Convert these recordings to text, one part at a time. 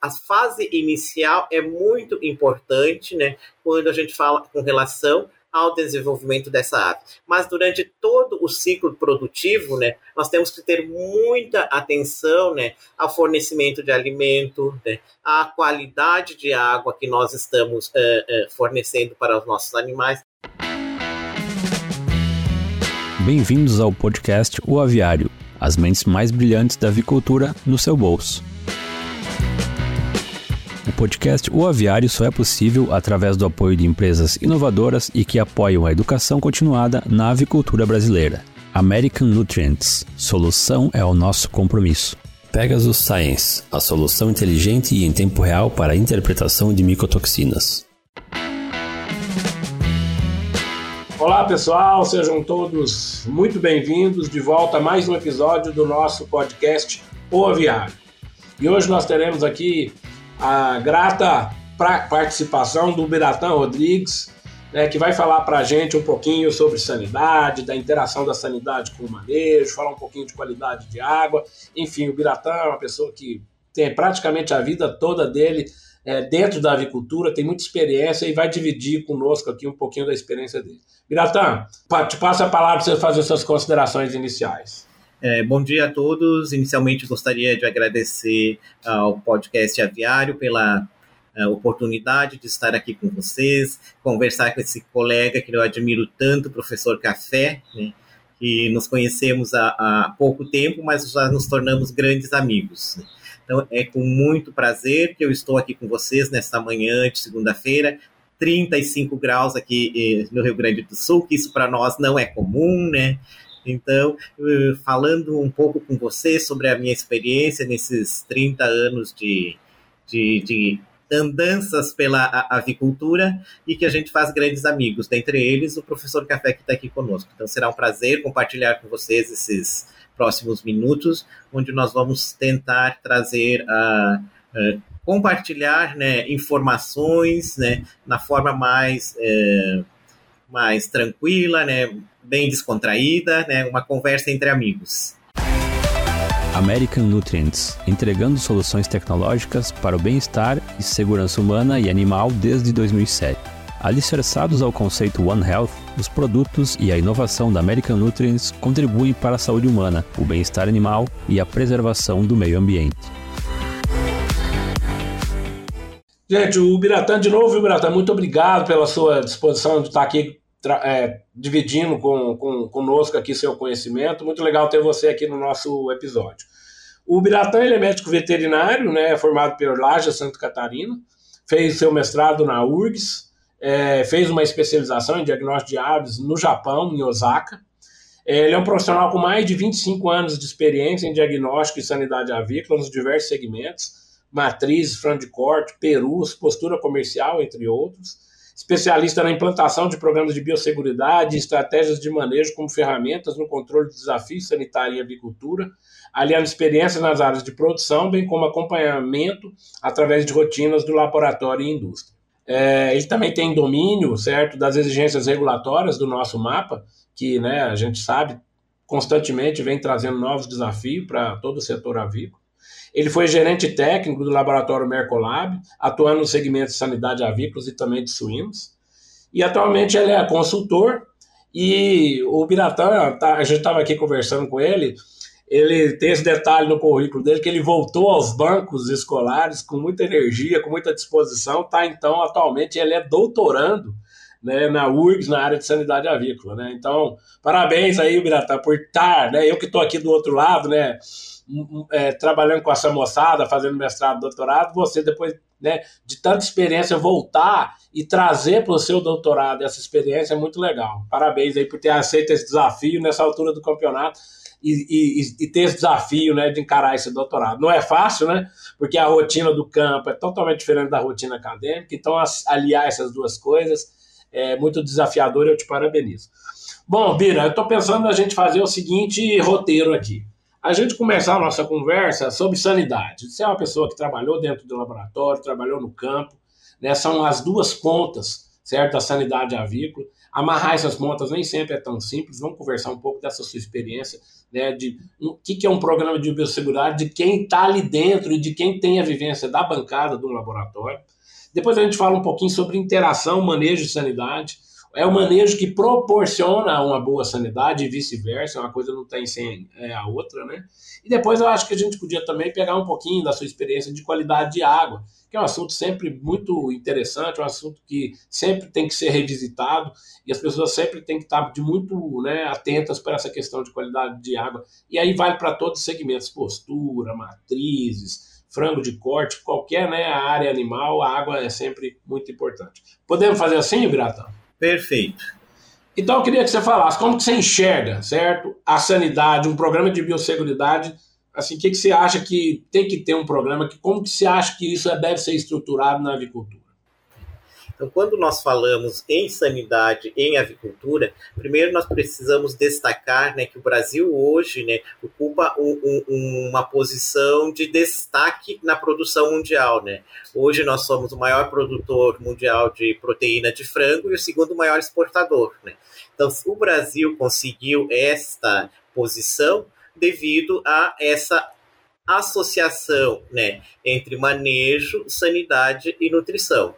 a fase inicial é muito importante, né, quando a gente fala com relação ao desenvolvimento dessa ave. Mas durante todo o ciclo produtivo, né, nós temos que ter muita atenção né, ao fornecimento de alimento, né, à qualidade de água que nós estamos uh, uh, fornecendo para os nossos animais. Bem-vindos ao podcast O Aviário, as mentes mais brilhantes da avicultura no seu bolso. O podcast O Aviário só é possível através do apoio de empresas inovadoras e que apoiam a educação continuada na avicultura brasileira. American Nutrients. Solução é o nosso compromisso. Pegasus Science, a solução inteligente e em tempo real para a interpretação de micotoxinas. Olá pessoal, sejam todos muito bem-vindos de volta a mais um episódio do nosso podcast O Aviário. E hoje nós teremos aqui a grata participação do Biratã Rodrigues, né, que vai falar para a gente um pouquinho sobre sanidade, da interação da sanidade com o manejo, falar um pouquinho de qualidade de água. Enfim, o Biratã é uma pessoa que tem praticamente a vida toda dele é, dentro da avicultura, tem muita experiência e vai dividir conosco aqui um pouquinho da experiência dele. Biratã, te passo a palavra para você fazer suas considerações iniciais. É, bom dia a todos. Inicialmente gostaria de agradecer ao podcast Aviário pela uh, oportunidade de estar aqui com vocês, conversar com esse colega que eu admiro tanto, o professor Café, né, que nos conhecemos há, há, pouco tempo, mas já nos tornamos grandes amigos. Então é com muito prazer que eu estou aqui com vocês nesta manhã de segunda-feira, 35 graus aqui eh, no Rio Grande do Sul, que isso para nós não é comum, né? Então, eh, falando um pouco com você sobre a minha experiência nesses 30 anos de, de, de andanças pela avicultura e que a gente faz grandes amigos, dentre eles o professor Café que está aqui conosco. Então será um prazer compartilhar com vocês esses próximos minutos, onde nós vamos tentar trazer a. Uh, compartilhar né, informações né, na forma mais, é, mais tranquila, né, bem descontraída, né? Uma conversa entre amigos. American Nutrients, entregando soluções tecnológicas para o bem-estar e segurança humana e animal desde 2007. Alicerçados ao conceito One Health, os produtos e a inovação da American Nutrients contribuem para a saúde humana, o bem-estar animal e a preservação do meio ambiente. Gente, o Biratã, de novo, Biratã, muito obrigado pela sua disposição de estar aqui é, dividindo com, com, conosco aqui seu conhecimento. Muito legal ter você aqui no nosso episódio. O Biratã ele é médico veterinário, né, formado pela Laja Santa Catarina, fez seu mestrado na URGS, é, fez uma especialização em diagnóstico de aves no Japão, em Osaka. É, ele é um profissional com mais de 25 anos de experiência em diagnóstico e sanidade avícola nos diversos segmentos, matrizes, front de corte, perus, postura comercial, entre outros especialista na implantação de programas de biosseguridade e estratégias de manejo como ferramentas no controle de desafios sanitários em avicultura, aliando experiências nas áreas de produção, bem como acompanhamento através de rotinas do laboratório e indústria. É, ele também tem domínio, certo, das exigências regulatórias do nosso mapa, que, né, a gente sabe, constantemente vem trazendo novos desafios para todo o setor avícola. Ele foi gerente técnico do laboratório Mercolab, atuando no segmento de sanidade avícolas e também de suínos. E atualmente ele é consultor e o Biratã, tá, a gente estava aqui conversando com ele, ele tem esse detalhe no currículo dele que ele voltou aos bancos escolares com muita energia, com muita disposição, tá? Então, atualmente ele é doutorando né, na URGS, na área de sanidade avícola, né? Então, parabéns aí, Biratã, por estar, né? Eu que estou aqui do outro lado, né? É, trabalhando com essa moçada, fazendo mestrado, doutorado, você depois né, de tanta experiência voltar e trazer para o seu doutorado essa experiência é muito legal. Parabéns aí por ter aceito esse desafio nessa altura do campeonato e, e, e ter esse desafio né, de encarar esse doutorado. Não é fácil, né? Porque a rotina do campo é totalmente diferente da rotina acadêmica, então aliar essas duas coisas é muito desafiador e eu te parabenizo. Bom, Bira, eu estou pensando a gente fazer o seguinte roteiro aqui a gente começar a nossa conversa sobre sanidade. Você é uma pessoa que trabalhou dentro do laboratório, trabalhou no campo, né? são as duas pontas, certo? Da sanidade avícola. Amarrar essas pontas nem sempre é tão simples. Vamos conversar um pouco dessa sua experiência, né? De o um, que, que é um programa de biosseguridade, de quem está ali dentro e de quem tem a vivência da bancada do laboratório. Depois a gente fala um pouquinho sobre interação, manejo de sanidade. É o manejo que proporciona uma boa sanidade e vice-versa, uma coisa não tem sem é, a outra, né? E depois eu acho que a gente podia também pegar um pouquinho da sua experiência de qualidade de água, que é um assunto sempre muito interessante, um assunto que sempre tem que ser revisitado e as pessoas sempre têm que estar de muito né, atentas para essa questão de qualidade de água. E aí vale para todos os segmentos, postura, matrizes, frango de corte, qualquer né, área animal, a água é sempre muito importante. Podemos fazer assim, Biratão? Perfeito. Então eu queria que você falasse como que você enxerga, certo? A sanidade, um programa de biosseguridade, assim, o que, que você acha que tem que ter um programa, que, como que você acha que isso deve ser estruturado na avicultura? Então, quando nós falamos em sanidade em avicultura, primeiro nós precisamos destacar né, que o Brasil hoje né, ocupa um, um, uma posição de destaque na produção mundial. Né? Hoje nós somos o maior produtor mundial de proteína de frango e o segundo maior exportador. Né? Então, o Brasil conseguiu esta posição devido a essa associação né, entre manejo, sanidade e nutrição.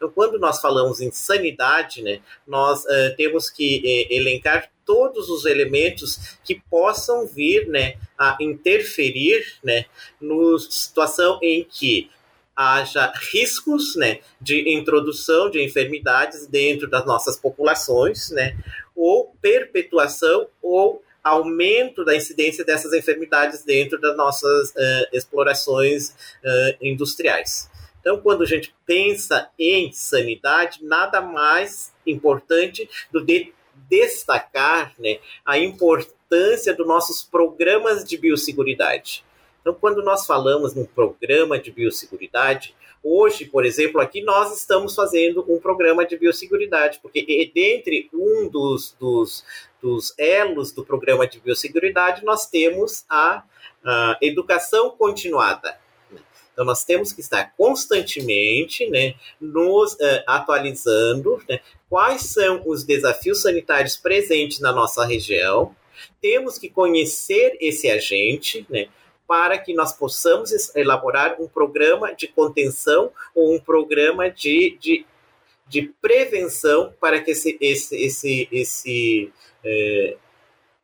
Então, quando nós falamos em sanidade, né, nós uh, temos que uh, elencar todos os elementos que possam vir né, a interferir né, na situação em que haja riscos né, de introdução de enfermidades dentro das nossas populações, né, ou perpetuação ou aumento da incidência dessas enfermidades dentro das nossas uh, explorações uh, industriais. Então, quando a gente pensa em sanidade, nada mais importante do que destacar né, a importância dos nossos programas de biosseguridade. Então, quando nós falamos num programa de biosseguridade, hoje, por exemplo, aqui nós estamos fazendo um programa de biosseguridade, porque dentre um dos, dos, dos elos do programa de biosseguridade, nós temos a, a educação continuada. Então, nós temos que estar constantemente né, nos uh, atualizando né, quais são os desafios sanitários presentes na nossa região. Temos que conhecer esse agente, né, para que nós possamos elaborar um programa de contenção ou um programa de, de, de prevenção para que esse, esse, esse, esse eh,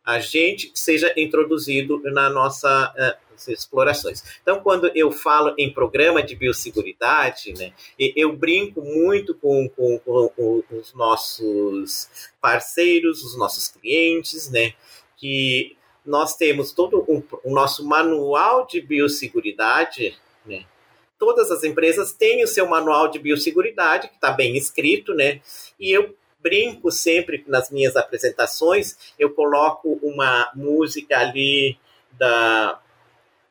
agente seja introduzido na nossa uh, explorações. Então, quando eu falo em programa de biosseguridade, né, eu brinco muito com, com, com os nossos parceiros, os nossos clientes, né, que nós temos todo um, o nosso manual de biosseguridade, né, todas as empresas têm o seu manual de biosseguridade, que está bem escrito, né? E eu brinco sempre nas minhas apresentações, eu coloco uma música ali da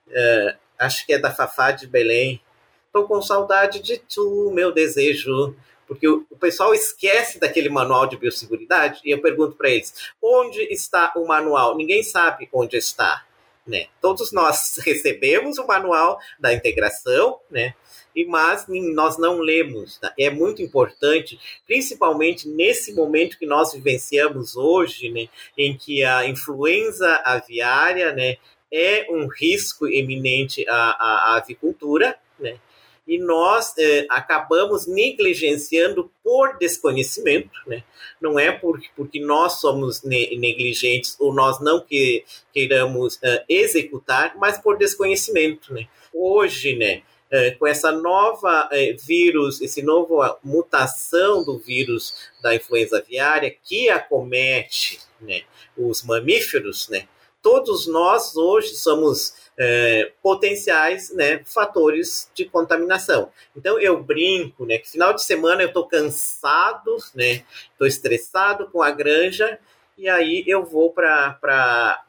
é, acho que é da Fafá de Belém. Estou com saudade de tu, meu desejo. Porque o, o pessoal esquece daquele manual de biosseguridade e eu pergunto para eles: onde está o manual? Ninguém sabe onde está. Né? Todos nós recebemos o manual da integração, né? E, mas nós não lemos. Tá? É muito importante, principalmente nesse momento que nós vivenciamos hoje, né? em que a influenza aviária né? É um risco eminente à, à, avicultura, né? e nós eh, acabamos negligenciando por desconhecimento, né? não é porque, porque nós somos ne negligentes ou nós não que, queiramos uh, executar, mas por desconhecimento. Né? Hoje, né, uh, com essa nova vírus, essa nova mutação do vírus da influenza aviária que acomete né, os mamíferos, né, todos nós hoje somos é, potenciais né, fatores de contaminação. Então eu brinco, né, que final de semana eu estou cansado, né, estou estressado com a granja e aí eu vou para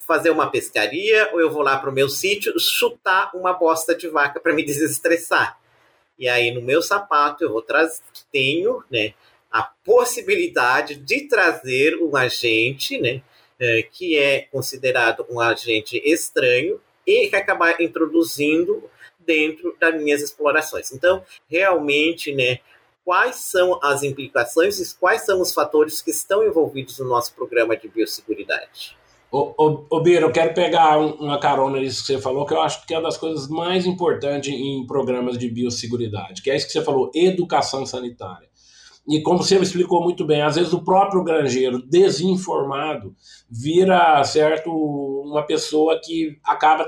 fazer uma pescaria ou eu vou lá para o meu sítio chutar uma bosta de vaca para me desestressar. E aí no meu sapato eu vou trazer, tenho, né, a possibilidade de trazer um agente, né, é, que é considerado um agente estranho e que acabar introduzindo dentro das minhas explorações. Então, realmente, né, quais são as implicações e quais são os fatores que estão envolvidos no nosso programa de biosseguridade. Ô, Bira, eu quero pegar um, uma carona nisso que você falou, que eu acho que é uma das coisas mais importantes em programas de biosseguridade, que é isso que você falou, educação sanitária. E como você explicou muito bem, às vezes o próprio granjeiro desinformado vira, certo, uma pessoa que acaba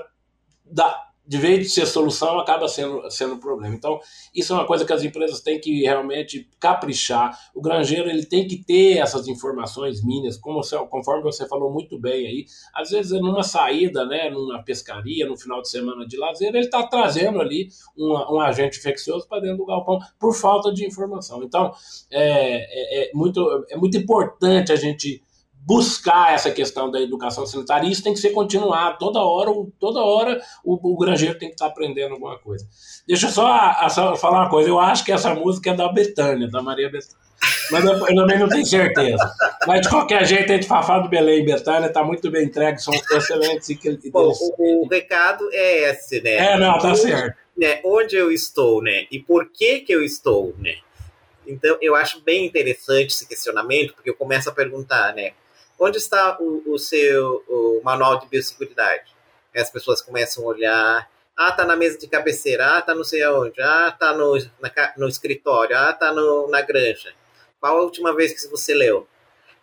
da, de vez de ser solução, acaba sendo, sendo problema. Então, isso é uma coisa que as empresas têm que realmente caprichar. O granjeiro ele tem que ter essas informações mínimas, como você, conforme você falou muito bem aí. Às vezes, numa saída, né, numa pescaria, no final de semana de lazer, ele está trazendo ali um, um agente infeccioso para dentro do galpão por falta de informação. Então, é, é, é, muito, é muito importante a gente buscar essa questão da educação sanitária. Isso tem que ser continuado. Toda hora, toda hora o, o granjeiro tem que estar aprendendo alguma coisa. Deixa eu só, só falar uma coisa. Eu acho que essa música é da Betânia, da Maria Betânia. Mas eu, eu, também não tenho certeza. Mas de qualquer jeito, a gente Fafá do Belém e Betânia está muito bem entregue, são excelentes. E Bom, o, o, recado é esse, né? É, não, tá certo. Né, onde eu estou, né? E por que que eu estou, né? Então, eu acho bem interessante esse questionamento, porque eu começo a perguntar, né? Onde está o, o seu o manual de biosseguridade? As pessoas começam a olhar, ah, tá na mesa de cabeceira, ah, tá não sei aonde, ah, tá no, na, no escritório, ah, tá no, na granja. Qual a última vez que você leu?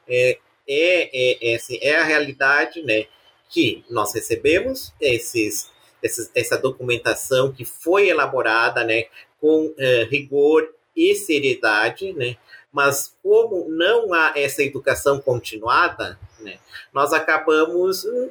É, é, é, é, assim, é a realidade, né, que nós recebemos esses, esses, essa documentação que foi elaborada, né, com uh, rigor e seriedade, né, mas como não há essa educação continuada, né, nós acabamos hum,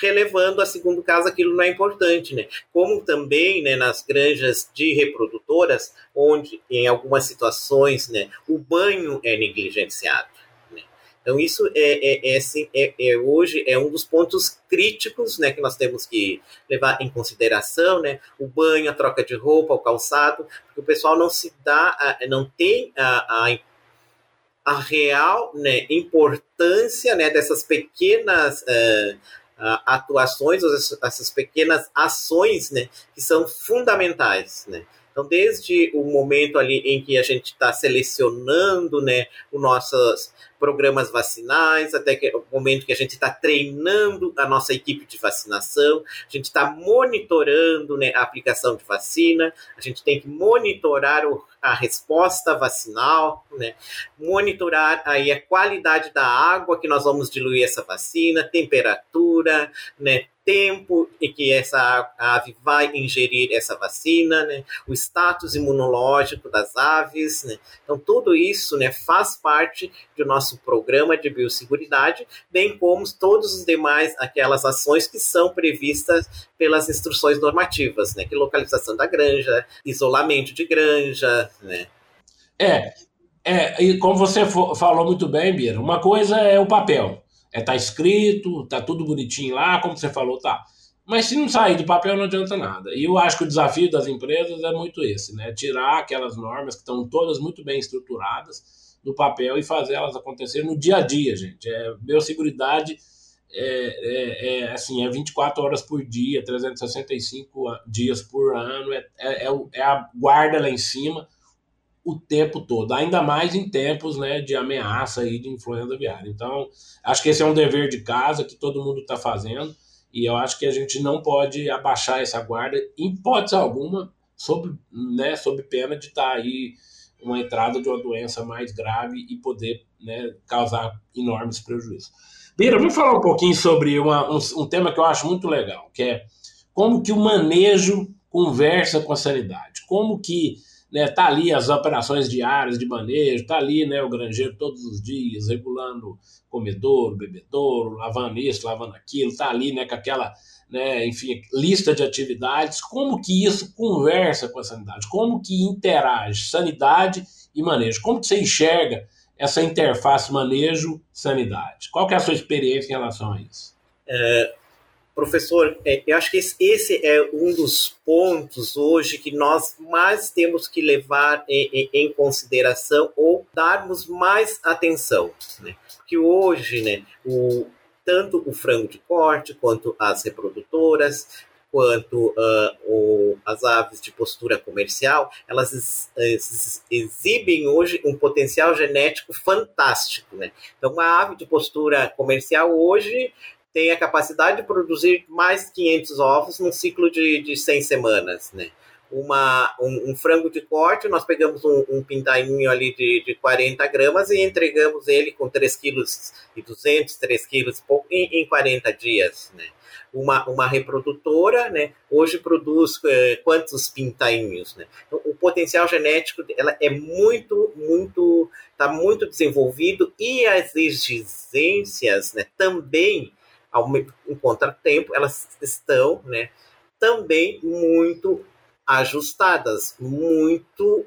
relevando a segundo caso aquilo não é importante, né? Como também, né, nas granjas de reprodutoras, onde em algumas situações, né, o banho é negligenciado. Né? Então isso é, é, é, assim, é, é, hoje é um dos pontos críticos, né, que nós temos que levar em consideração, né? O banho, a troca de roupa, o calçado, porque o pessoal não se dá, não tem a, a a real né, importância né, dessas pequenas uh, atuações, essas pequenas ações né, que são fundamentais. Né? Então, desde o momento ali em que a gente está selecionando né, os nossos programas vacinais, até que, o momento que a gente está treinando a nossa equipe de vacinação, a gente está monitorando né, a aplicação de vacina, a gente tem que monitorar o, a resposta vacinal, né, monitorar aí a qualidade da água que nós vamos diluir essa vacina, temperatura, né, tempo em que essa ave vai ingerir essa vacina, né? o status imunológico das aves. Né? Então, tudo isso né, faz parte do nosso programa de biosseguridade, bem como todos os demais aquelas ações que são previstas pelas instruções normativas, né? que localização da granja, isolamento de granja. Né? É, é, e como você falou muito bem, Bira, uma coisa é o papel, é tá escrito, tá tudo bonitinho lá, como você falou, tá. Mas se não sair do papel não adianta nada. E eu acho que o desafio das empresas é muito esse, né? Tirar aquelas normas que estão todas muito bem estruturadas do papel e fazer elas acontecer no dia a dia, gente. É, biosseguridade é, é, é, assim, é 24 horas por dia, 365 dias por ano, é, é, é, é a guarda lá em cima o tempo todo, ainda mais em tempos né, de ameaça aí de influenza aviária. Então, acho que esse é um dever de casa que todo mundo está fazendo e eu acho que a gente não pode abaixar essa guarda, em hipótese alguma, sob, né, sob pena de estar tá aí uma entrada de uma doença mais grave e poder né, causar enormes prejuízos. Bira, vamos falar um pouquinho sobre uma, um, um tema que eu acho muito legal, que é como que o manejo conversa com a sanidade, como que né, tá ali as operações diárias de manejo, tá ali né, o granjeiro todos os dias, regulando comedouro, bebedouro, lavando isso, lavando aquilo, tá ali né, com aquela, né, enfim, lista de atividades, como que isso conversa com a sanidade, como que interage sanidade e manejo, como que você enxerga essa interface manejo-sanidade? Qual que é a sua experiência em relação a isso? É, Professor, é, eu acho que esse é um dos pontos hoje que nós mais temos que levar em, em consideração ou darmos mais atenção. Né? Porque hoje, né, o, tanto o frango de corte quanto as reprodutoras, quanto uh, o, as aves de postura comercial, elas ex, exibem hoje um potencial genético fantástico. Né? Então, uma ave de postura comercial hoje tem a capacidade de produzir mais 500 ovos num ciclo de, de 100 semanas. Né? Uma, um, um, frango de corte, nós pegamos um, um pintainho ali de, de 40 gramas e entregamos ele com 3 quilos e 200, 3 quilos em, em 40 dias, né? Uma, uma reprodutora, né, hoje produz é, quantos pintainhos, né? Então, o potencial genético ela é muito, muito, está muito desenvolvido e as exigências, né, também, ao, em contratempo, elas estão, né, também muito ajustadas, muito.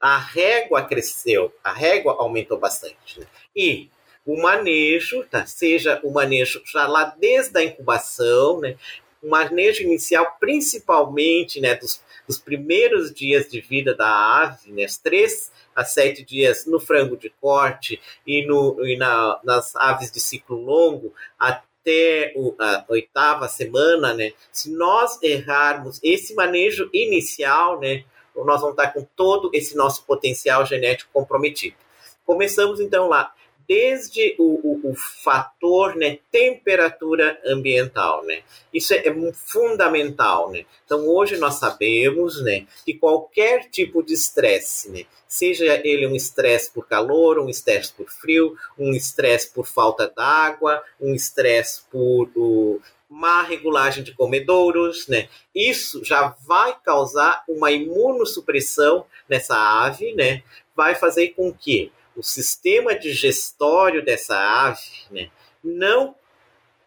A régua cresceu, a régua aumentou bastante. Né? E o manejo, tá? seja o manejo já lá desde a incubação, né? o manejo inicial, principalmente né, dos, dos primeiros dias de vida da ave, né, três a sete dias no frango de corte e, no, e na, nas aves de ciclo longo, a, até a oitava semana, né? Se nós errarmos esse manejo inicial, né? Nós vamos estar com todo esse nosso potencial genético comprometido. Começamos então lá desde o, o, o, fator né, temperatura ambiental. Né? Isso é, é, fundamental. Né? Então, hoje nós sabemos né, que qualquer tipo de estresse, né, seja ele um estresse por calor, um estresse por frio, um estresse por falta d'água, um estresse por o, má regulagem de comedouros, né? Isso já vai causar uma imunossupressão nessa ave, né? Vai fazer com que o sistema digestório dessa ave né, não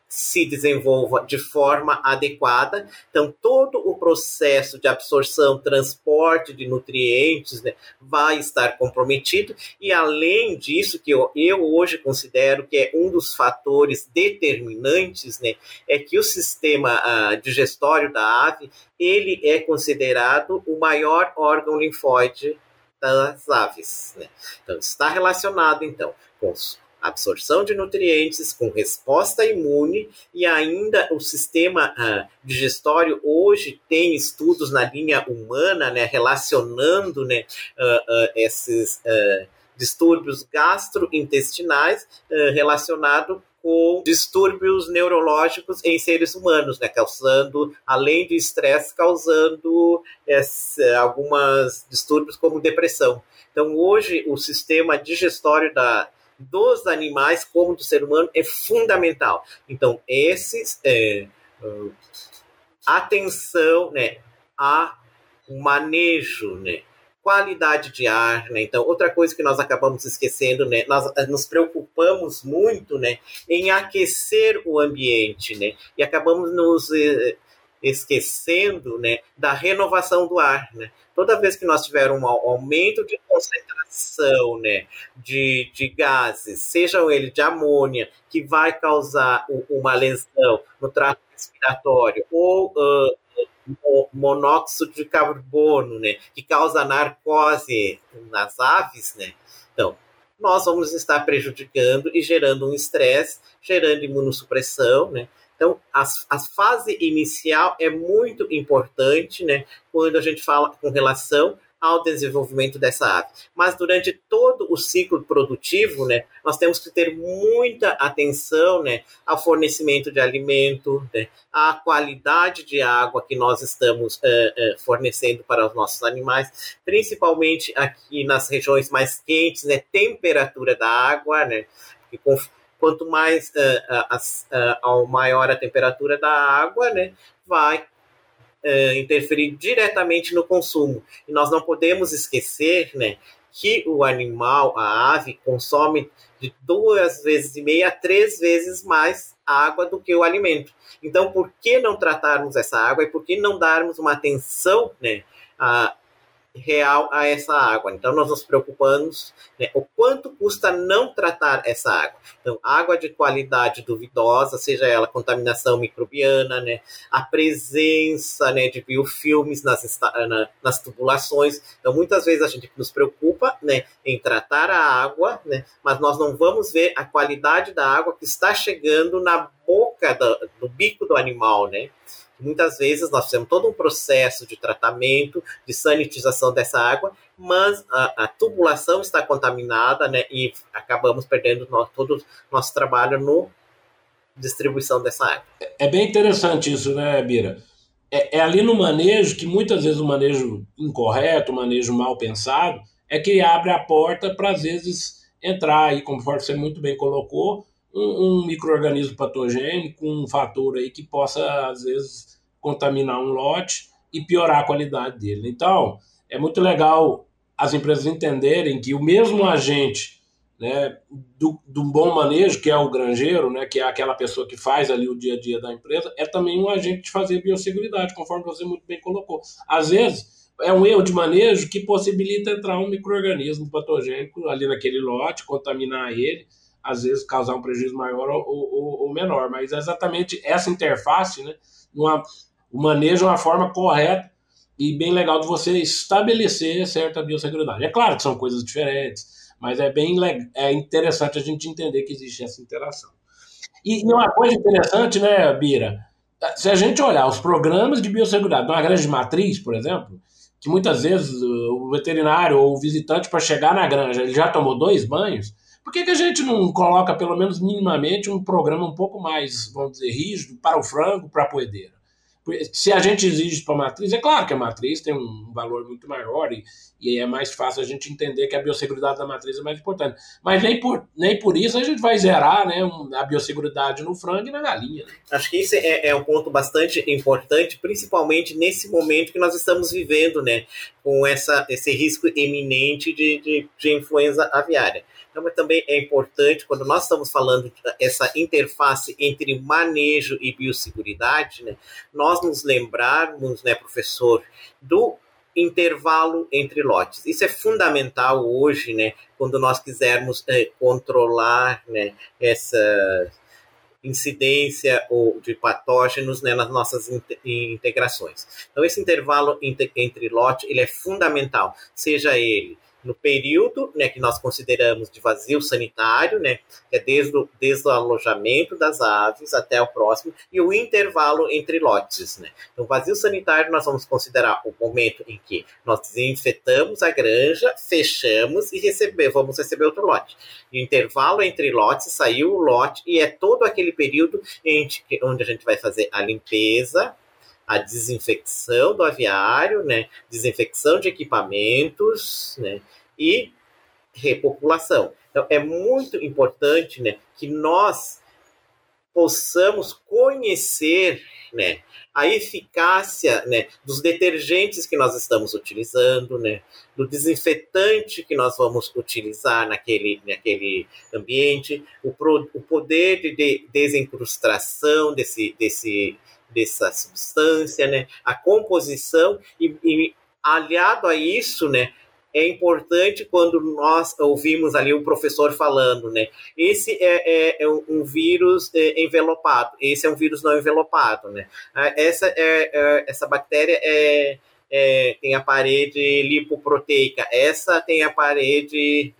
se desenvolva de forma adequada. Então, todo o processo de absorção, transporte de nutrientes né, vai estar comprometido. E, além disso, que eu, eu hoje considero que é um dos fatores determinantes, né, é que o sistema uh, digestório da ave ele é considerado o maior órgão linfóide das aves. Né? Então, está relacionado, então, com absorção de nutrientes, com resposta imune e ainda o sistema uh, digestório hoje tem estudos na linha humana, né, relacionando né, uh, uh, esses distúrbios gastrointestinais relacionado com distúrbios neurológicos em seres humanos, né, causando, além do estresse, causando esse, algumas distúrbios como depressão. Então, hoje, o sistema digestório da, dos animais, como do ser humano, é fundamental. Então, esses, é, atenção né, a manejo, né, qualidade de ar, né? Então, outra coisa que nós acabamos esquecendo, né? Nós eh, nos preocupamos muito, né, em aquecer o ambiente, né? E acabamos nos eh, esquecendo, né, da renovação do ar, né? Toda vez que nós tivermos um aumento de concentração, né, de, de gases, sejam eles de amônia, que vai causar uma lesão no trato respiratório, ou uh, monóxido de carbono, né, que causa narcose nas aves, né? Então, nós vamos estar prejudicando e gerando um estresse, gerando imunossupressão, né? Então, a, a fase inicial é muito importante, né? Quando a gente fala com relação ao desenvolvimento dessa ave. Mas durante todo o ciclo produtivo, né, nós temos que ter muita atenção né, ao fornecimento de alimento, né, à qualidade de água que nós estamos uh, uh, fornecendo para os nossos animais, principalmente aqui nas regiões mais quentes, né, temperatura da água, né, e com, quanto mais uh, ao maior a temperatura da água, né, vai uh, interferir diretamente no consumo. E nós não podemos esquecer né, que o animal, a ave, consome de duas vezes e meia a três vezes mais água do que o alimento. Então, por que não tratarmos essa água e por que não darmos uma atenção né, a, real a essa água. Então, nós nos preocupamos né, o quanto custa não tratar essa água. Então, água de qualidade duvidosa, seja ela contaminação microbiana, né, a presença né, de biofilmes nas, na, nas tubulações. Então, muitas vezes a gente nos preocupa né, em tratar a água, né, mas nós não vamos ver a qualidade da água que está chegando na boca do, do bico do animal, né? Muitas vezes nós fizemos todo um processo de tratamento, de sanitização dessa água, mas a, a tubulação está contaminada, né? E acabamos perdendo no, todo o nosso trabalho no distribuição dessa água. É bem interessante isso, né, Bira? É, é, ali no manejo que muitas vezes o manejo incorreto, o manejo mal pensado, é que abre a porta para às vezes entrar aí, conforme você muito bem colocou, um, um microorganismo patogênico, um fator aí que possa às vezes contaminar um lote e piorar a qualidade dele. Então, é muito legal as empresas entenderem que o mesmo agente né, do, do bom manejo, que é o granjeiro, né, que é aquela pessoa que faz ali o dia a dia da empresa, é também um agente de fazer biosseguridade, conforme você muito bem colocou. Às vezes, é um erro de manejo que possibilita entrar um microorganismo patogênico ali naquele lote, contaminar ele, às vezes causar um prejuízo maior ou, ou, ou menor. Mas é exatamente essa interface, né, uma, o manejo é uma forma correta e bem legal de você estabelecer certa biosseguridade. É claro que são coisas diferentes, mas é bem é interessante a gente entender que existe essa interação. E, e uma coisa interessante, né, Bira? Se a gente olhar os programas de biosseguridade numa granja de matriz, por exemplo, que muitas vezes o veterinário ou o visitante, para chegar na granja, ele já tomou dois banhos, por que, que a gente não coloca, pelo menos minimamente, um programa um pouco mais, vamos dizer, rígido para o frango, para a poedeira? Se a gente exige para a matriz, é claro que a matriz tem um valor muito maior e, e é mais fácil a gente entender que a biosseguridade da matriz é mais importante. Mas nem por, nem por isso a gente vai zerar né, a biosseguridade no frango e na galinha. Né? Acho que isso é, é, um ponto bastante importante, principalmente nesse momento que nós estamos vivendo, né, com essa, esse risco eminente de, de, de influenza aviária. Então, também é importante, quando nós estamos falando dessa interface entre manejo e biosseguridade, né, nós nos lembrarmos, né, professor, do intervalo entre lotes. Isso é fundamental hoje, né, quando nós quisermos é, controlar né, essa incidência ou de patógenos né, nas nossas integrações. Então esse intervalo entre lote ele é fundamental, seja ele no período né, que nós consideramos de vazio sanitário, né, que é desde o, desde o alojamento das aves até o próximo, e o intervalo entre lotes. Né. Então, vazio sanitário nós vamos considerar o momento em que nós desinfetamos a granja, fechamos e receber, vamos receber outro lote. E o intervalo entre lotes, saiu o lote, e é todo aquele período onde a gente vai fazer a limpeza, a desinfecção do aviário, né, desinfecção de equipamentos, né, e repopulação. Então, é muito importante, né, que nós possamos conhecer, né, a eficácia, né, dos detergentes que nós estamos utilizando, né, do desinfetante que nós vamos utilizar naquele, naquele ambiente, o, pro, o poder de desencrustação desse, desse dessa substância, né? A composição e, e aliado a isso, né? É importante quando nós ouvimos ali o professor falando, né? Esse é, é, é um vírus é, envelopado, esse é um vírus não envelopado, né? Ah, essa, é, é, essa bactéria é, é, tem a parede lipoproteica, essa tem a parede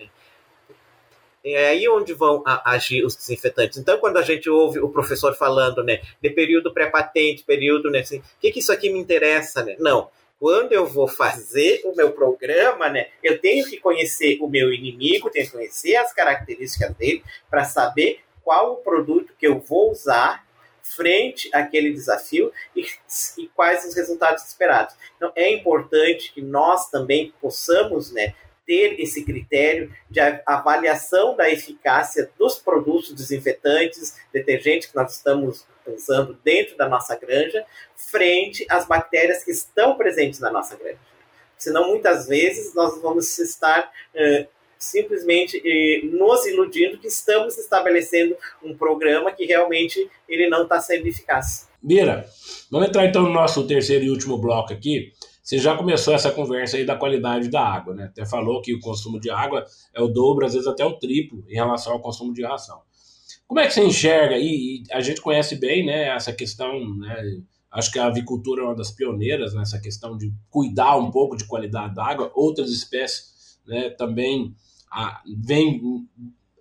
é aí onde vão agir os desinfetantes. Então, quando a gente ouve o professor falando, né, de período pré-patente, período, né, assim, o que, que isso aqui me interessa, né? Não. Quando eu vou fazer o meu programa, né, eu tenho que conhecer o meu inimigo, tenho que conhecer as características dele para saber qual o produto que eu vou usar frente àquele desafio e, e, quais os resultados esperados. Então, é importante que nós também possamos né, ter esse critério de avaliação da eficácia dos produtos desinfetantes, detergentes que nós estamos usando dentro da nossa granja, frente às bactérias que estão presentes na nossa granja. Senão, muitas vezes, nós vamos estar uh, simplesmente uh, nos iludindo que estamos estabelecendo um programa que realmente ele não está sendo eficaz. Bira, vamos entrar então no nosso terceiro e último bloco aqui. Você já começou essa conversa aí da qualidade da água, né? Até falou que o consumo de água é o dobro, às vezes até o triplo, em relação ao consumo de ração. Como é que você enxerga? E, e a gente conhece bem, né, essa questão, né? Acho que a avicultura é uma das pioneiras nessa questão de cuidar um pouco de qualidade da água. Outras espécies, né, também a, vem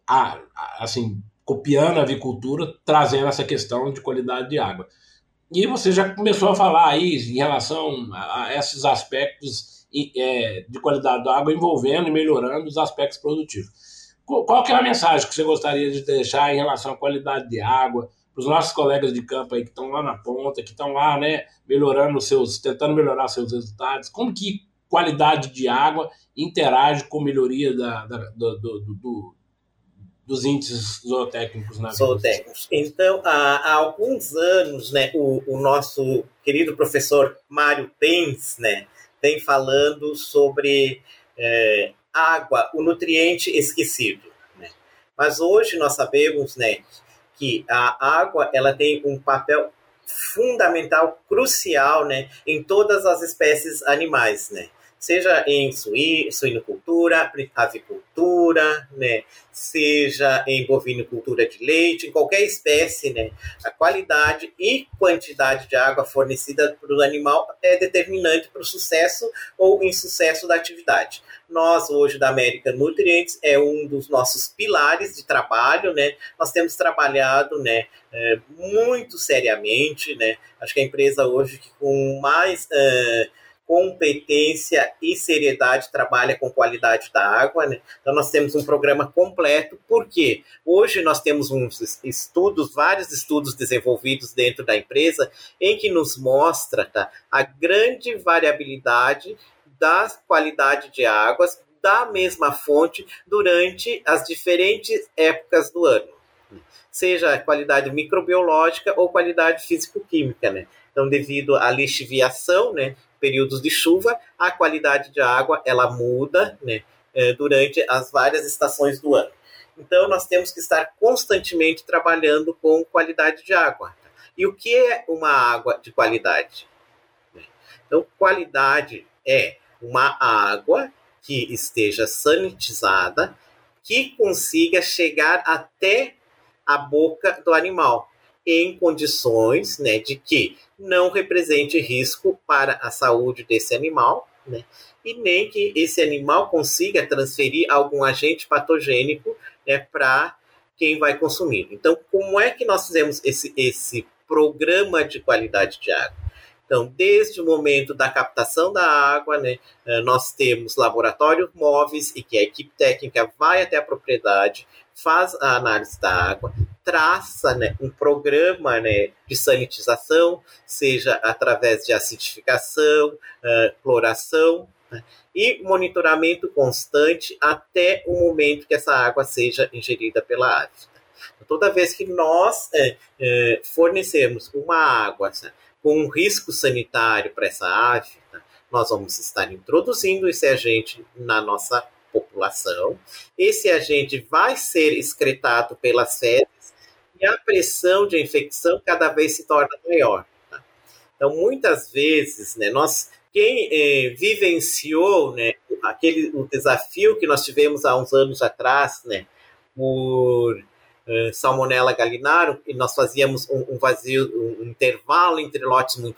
a, a, assim copiando a avicultura, trazendo essa questão de qualidade de água. E você já começou a falar aí em relação a esses aspectos é, de qualidade da água envolvendo e melhorando os aspectos produtivos. Qual que é a mensagem que você gostaria de deixar em relação à qualidade de água para os nossos colegas de campo aí que estão lá na ponta, que estão lá, né, melhorando seus, tentando melhorar seus resultados? Como que qualidade de água interage com melhoria da, da do, do, do, dos índices zootécnicos na Zootécnicos. Então, há, há, alguns anos, né, o, o nosso querido professor Mário Pens, né, vem falando sobre é, água, o nutriente esquecido. Né? Mas hoje nós sabemos né, que a água ela tem um papel fundamental, crucial né, em todas as espécies animais. Né? Seja em suinocultura, avicultura, né, seja em bovinocultura de leite, em qualquer espécie, né, a qualidade e quantidade de água fornecida para o animal é determinante para o sucesso ou insucesso da atividade. Nós, hoje, da América Nutrientes, é um dos nossos pilares de trabalho, né, nós temos trabalhado, né, é, muito seriamente, né, acho que a empresa hoje que com mais... competência e seriedade trabalha com qualidade da água. Né? Então, nós temos um programa completo, porque hoje nós temos uns estudos, vários estudos desenvolvidos dentro da empresa, em que nos mostra tá, a grande variabilidade da qualidade de águas da mesma fonte durante as diferentes épocas do ano. Seja qualidade microbiológica ou qualidade físico-química, né? Então, devido à lixiviação, né, períodos de chuva, a qualidade de água ela muda né, é, durante as várias estações do ano. Então, nós temos que estar constantemente trabalhando com qualidade de água. E o que é uma água de qualidade? Então, qualidade é uma água que esteja sanitizada, que consiga chegar até a boca do animal em condições né, de que não represente risco para a saúde desse animal, né, e nem que esse animal consiga transferir algum agente patogênico né, para quem vai consumir. Então, como é que nós fizemos esse, esse programa de qualidade de água? Então, desde o momento da captação da água, né, eh, nós temos laboratórios móveis e que a equipe técnica vai até a propriedade, faz a análise da água, traça né, um programa né, de sanitização, seja através de acidificação, uh, cloração, né, e monitoramento constante até o momento que essa água seja ingerida pela ave. Toda vez que nós é, é, fornecemos uma água né, com um risco sanitário para essa né, nós vamos estar introduzindo esse agente na nossa população. Esse agente vai ser excretado pelas fezes e a pressão de infecção cada vez se torna maior. Tá? Então, muitas vezes, né, nós, quem eh, vivenciou né, aquele, o desafio que nós tivemos há uns anos atrás, né, por uh, Salmonella gallinarum, e nós fazíamos um, um vazio, um intervalo entre lotes muito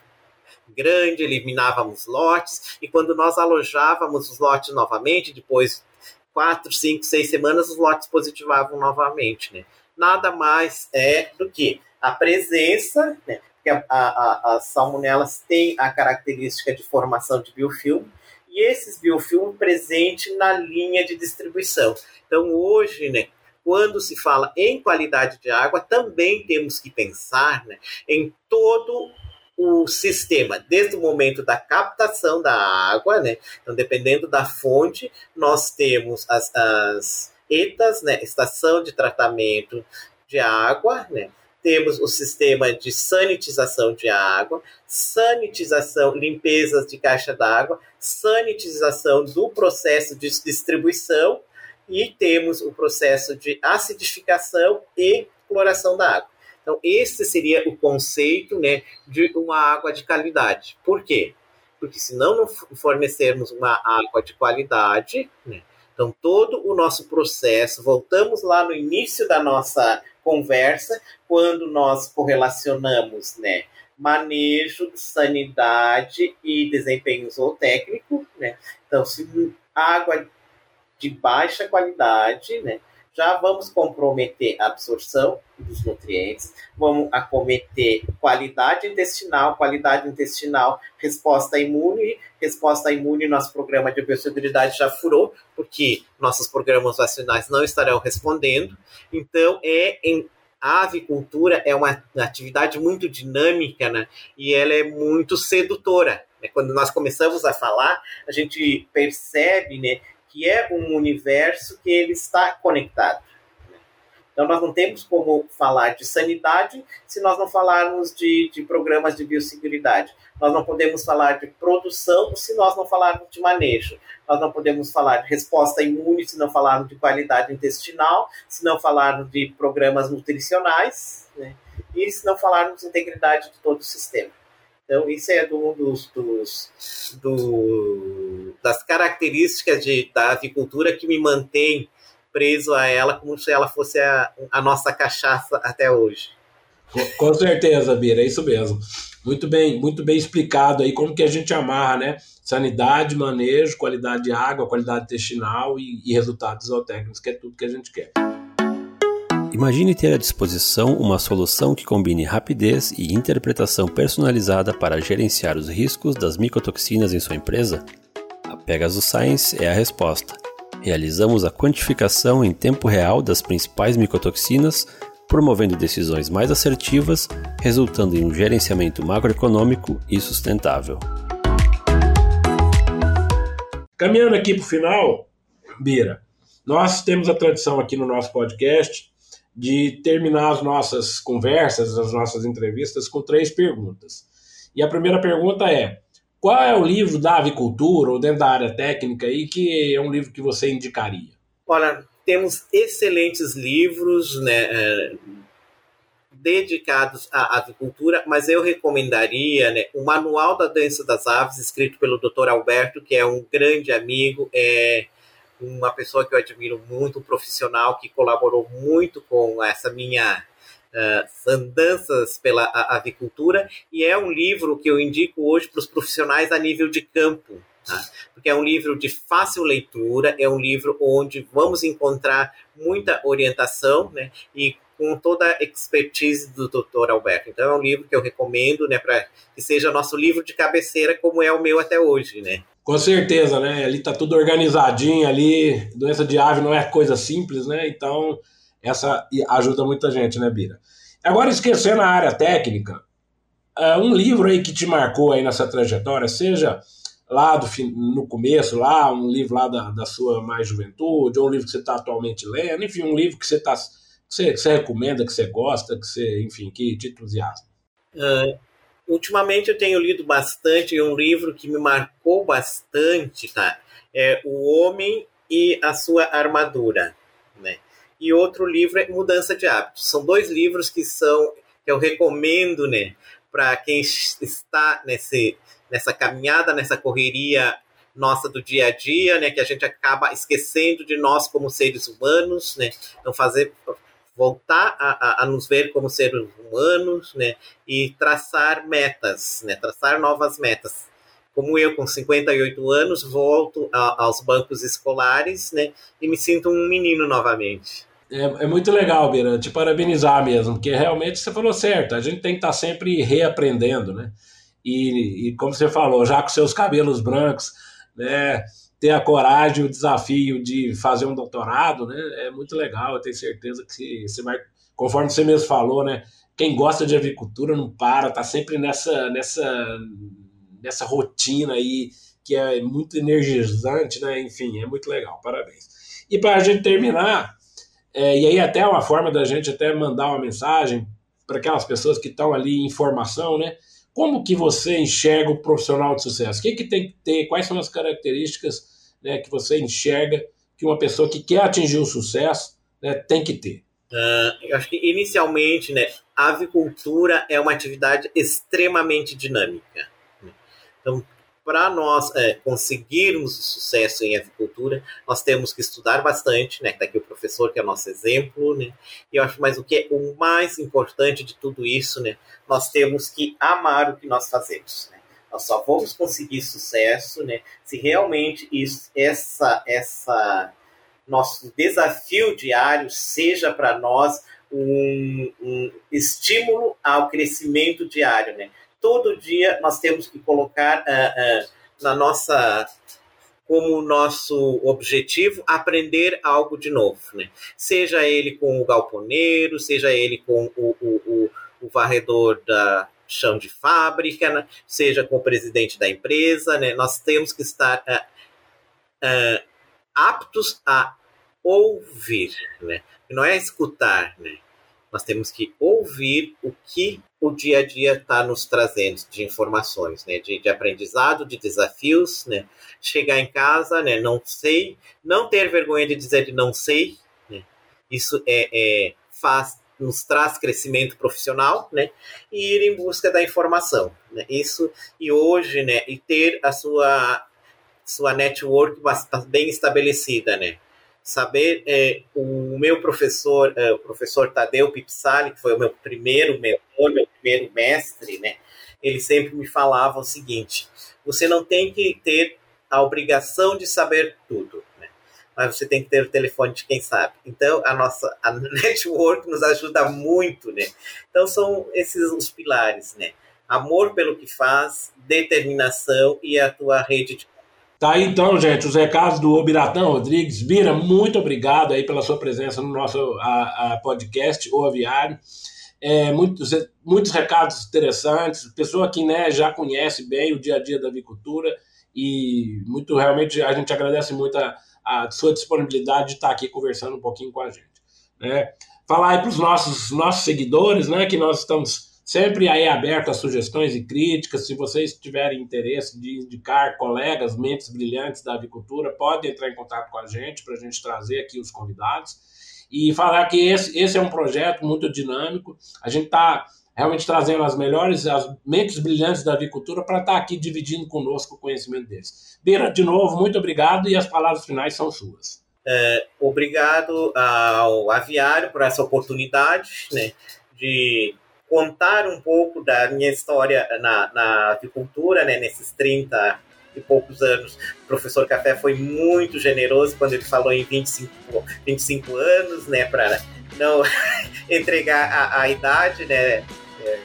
grande, eliminávamos lotes, e quando nós alojávamos os lotes novamente, depois quatro, cinco, seis semanas, os lotes positivavam novamente, né? nada mais é do que a presença, né, porque a, a, as salmonelas têm a característica de formação de biofilme, e esses biofilmes presentes na linha de distribuição. Então, hoje, né, quando se fala em qualidade de água, também temos que pensar né, em todo o sistema, desde o momento da captação da água, né? Então, dependendo da fonte, nós temos as, as ETAs, né, estação de tratamento de água, né, temos o sistema de sanitização de água, sanitização, limpezas de caixa d'água, sanitização do processo de distribuição e temos o processo de acidificação e cloração da água. Então, esse seria o conceito né, de uma água de qualidade. Por quê? Porque se não fornecermos uma água de qualidade, né, então, todo o nosso processo, voltamos lá no início da nossa conversa, quando nós correlacionamos, né? Manejo, sanidade e desempenho zootécnico, né? Então, se água de baixa qualidade, né? Já vamos comprometer a absorção dos nutrientes, vamos acometer qualidade intestinal, qualidade intestinal, resposta imune, resposta imune, nosso programa de biosseguridade já furou, porque nossos programas vacinais não estarão respondendo. Então, é em a avicultura é uma atividade muito dinâmica, né? E ela é muito sedutora. Né? Quando nós começamos a falar, a gente percebe, né, que é um universo que ele está conectado. Então, nós não temos como falar de sanidade se nós não falarmos de, de programas de biosseguridade. Nós não podemos falar de produção se nós não falarmos de manejo. Nós não podemos falar de resposta imune se não falarmos de qualidade intestinal, se não falarmos de programas nutricionais, né? e se não falarmos de integridade de todo o sistema. Então, isso é um dos, dos do, das características de, da avicultura que me mantém preso a ela como se ela fosse a, a nossa cachaça até hoje. Com certeza, Bira, é isso mesmo. Muito bem, muito bem explicado aí como que a gente amarra, né? Sanidade, manejo, qualidade de água, qualidade intestinal e, e resultados zootécnicos, que é tudo que a gente quer. Imagine ter à disposição uma solução que combine rapidez e interpretação personalizada para gerenciar os riscos das micotoxinas em sua empresa? Pegasus Science é a resposta realizamos a quantificação em tempo real das principais micotoxinas, promovendo decisões mais assertivas, resultando em um gerenciamento macroeconômico e sustentável. Caminhando aqui para o final, Bira, nós temos a tradição aqui no nosso podcast de terminar as nossas conversas, as nossas entrevistas com três perguntas. E a primeira pergunta é: qual é o livro da avicultura ou dentro da área técnica aí que é um livro que você indicaria? Olha, temos excelentes livros, né, é, dedicados à avicultura, mas eu recomendaria né, o Manual da Doença das Aves, escrito pelo Dr. Alberto, que é um grande amigo, é uma pessoa que eu admiro muito, um profissional que colaborou muito com essa minha uh, andanças pela avicultura, e é um livro que eu indico hoje para os profissionais a nível de campo, tá? porque é um livro de fácil leitura, é um livro onde vamos encontrar muita orientação, né, e com toda a expertise do Dr. Alberto. Então é um livro que eu recomendo, né, para que seja nosso livro de cabeceira, como é o meu até hoje, né. Com certeza, né? Ali tá tudo organizadinho ali. Doença de ave não é coisa simples, né? Então essa ajuda muita gente, né, Bira? Agora, esquecendo a área técnica, é, um livro aí que te marcou aí nessa trajetória, seja lá do, no começo, lá, um livro lá da, da sua mais juventude, ou um livro que você está atualmente lendo, enfim, um livro que você, tá, que você, que você recomenda, que você gosta, que você, enfim, que te entusiasma. Uh, ultimamente eu tenho lido bastante, um livro que me marcou bastante, tá? É O Homem e a Sua Armadura, né? E outro livro é Mudança de Hábitos. São dois livros que são que eu recomendo, né, para quem está nesse, nessa caminhada, nessa correria nossa do dia a dia, né, que a gente acaba esquecendo de nós como seres humanos, né, não fazer voltar a, a, a, nos ver como seres humanos, né, e traçar metas, né, traçar novas metas. Como eu, com 58 anos, volto a, aos bancos escolares, né, e me sinto um menino novamente. É, é, muito legal, Bira, te parabenizar mesmo, porque realmente você falou certo, a gente tem que estar tá sempre reaprendendo, né? E, e, como você falou, já com seus cabelos brancos, né? Ter a coragem, o desafio de fazer um doutorado, né? É muito legal, eu tenho certeza que você vai, conforme você mesmo falou, né? Quem gosta de avicultura não para, tá sempre nessa, nessa, nessa rotina aí que é muito energizante, né? Enfim, é muito legal, parabéns. E para a gente terminar, é, e aí até é uma forma da gente até mandar uma mensagem para aquelas pessoas que estão ali em formação, né? Como que você enxerga o profissional de sucesso? O que, que tem que ter? Quais são as características né, que você enxerga que uma pessoa que quer atingir o sucesso né, tem que ter? Uh, eu acho que inicialmente, né, a avicultura é uma atividade extremamente dinâmica. Né? Então, para nós é, conseguirmos o sucesso em avicultura, nós temos que estudar bastante, né? Está aqui o professor que é nosso exemplo, né? E eu acho, mas o que é o mais importante de tudo isso, né? Nós temos que amar o que nós fazemos. Né? Nós só vamos conseguir sucesso, né? Se realmente isso, essa, essa nosso desafio diário seja para nós um, um estímulo ao crescimento diário, né? Todo dia nós temos que colocar uh, uh, na nossa como nosso objetivo aprender algo de novo, né? Seja ele com o galponeiro, seja ele com o, o, o, o varredor da chão de fábrica, né? seja com o presidente da empresa, né? Nós temos que estar uh, aptos a ouvir, né? Não é escutar, né? Nós temos que ouvir o que o dia a dia está nos trazendo de informações, né? De, de, aprendizado, de desafios, né? Chegar em casa, né? Não sei, não ter vergonha de dizer que não sei, né? Isso é, é faz nos traz crescimento profissional, né? E ir em busca da informação, né? Isso e hoje, né? E ter a sua sua network bem estabelecida, né? Saber, é, o meu professor, é, o professor Tadeu Pipsali, que foi o meu primeiro mentor, meu primeiro mestre, né? Ele sempre me falava o seguinte: você não tem que ter a obrigação de saber tudo, né? mas você tem que ter o telefone de quem sabe. Então, a nossa a network nos ajuda muito, né? Então, são esses os pilares, né? Amor pelo que faz, determinação e a tua rede de Tá aí então, gente, os recados do Obiratão Rodrigues. Vira, muito obrigado aí pela sua presença no nosso a, a podcast O Aviário. É, muitos, muitos recados interessantes. Pessoa que né, já conhece bem o dia a dia da avicultura e muito realmente a gente agradece muito a, a sua disponibilidade de estar aqui conversando um pouquinho com a gente. Né? Falar aí para os nossos, nossos seguidores, né, que nós estamos Sempre aí aberto a sugestões e críticas. Se vocês tiverem interesse de indicar colegas, mentes brilhantes da avicultura, podem entrar em contato com a gente para a gente trazer aqui os convidados. E falar que esse, esse é um projeto muito dinâmico. A gente está realmente trazendo as melhores, as mentes brilhantes da avicultura para estar tá aqui dividindo conosco o conhecimento deles. Beira, de novo, muito obrigado e as palavras finais são suas. É, obrigado ao Aviário por essa oportunidade né, de contar um pouco da minha história na, na avicultura, né, nesses 30 e poucos anos. O professor Café foi muito generoso quando ele falou em 25, 25 anos, né, para não entregar a, a idade, né, é,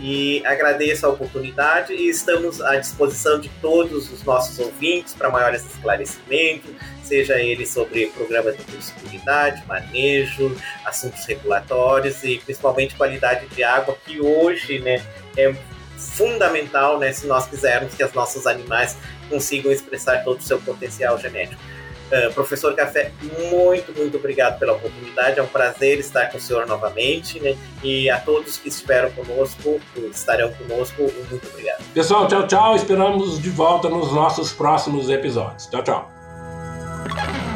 e agradeço a oportunidade e estamos à disposição de todos os nossos ouvintes para maiores esclarecimentos, seja ele sobre programas de biosseguridade, manejo, assuntos regulatórios e principalmente qualidade de água, que hoje né, é fundamental né, se nós quisermos que os nossos animais consigam expressar todo o seu potencial genético. Uh, professor Café, muito, muito obrigado pela oportunidade. É um prazer estar com o senhor novamente. Né? E a todos que estiveram conosco, estarão conosco, muito obrigado. Pessoal, tchau, tchau. Esperamos de volta nos nossos próximos episódios. Tchau, tchau. Ha ha ha!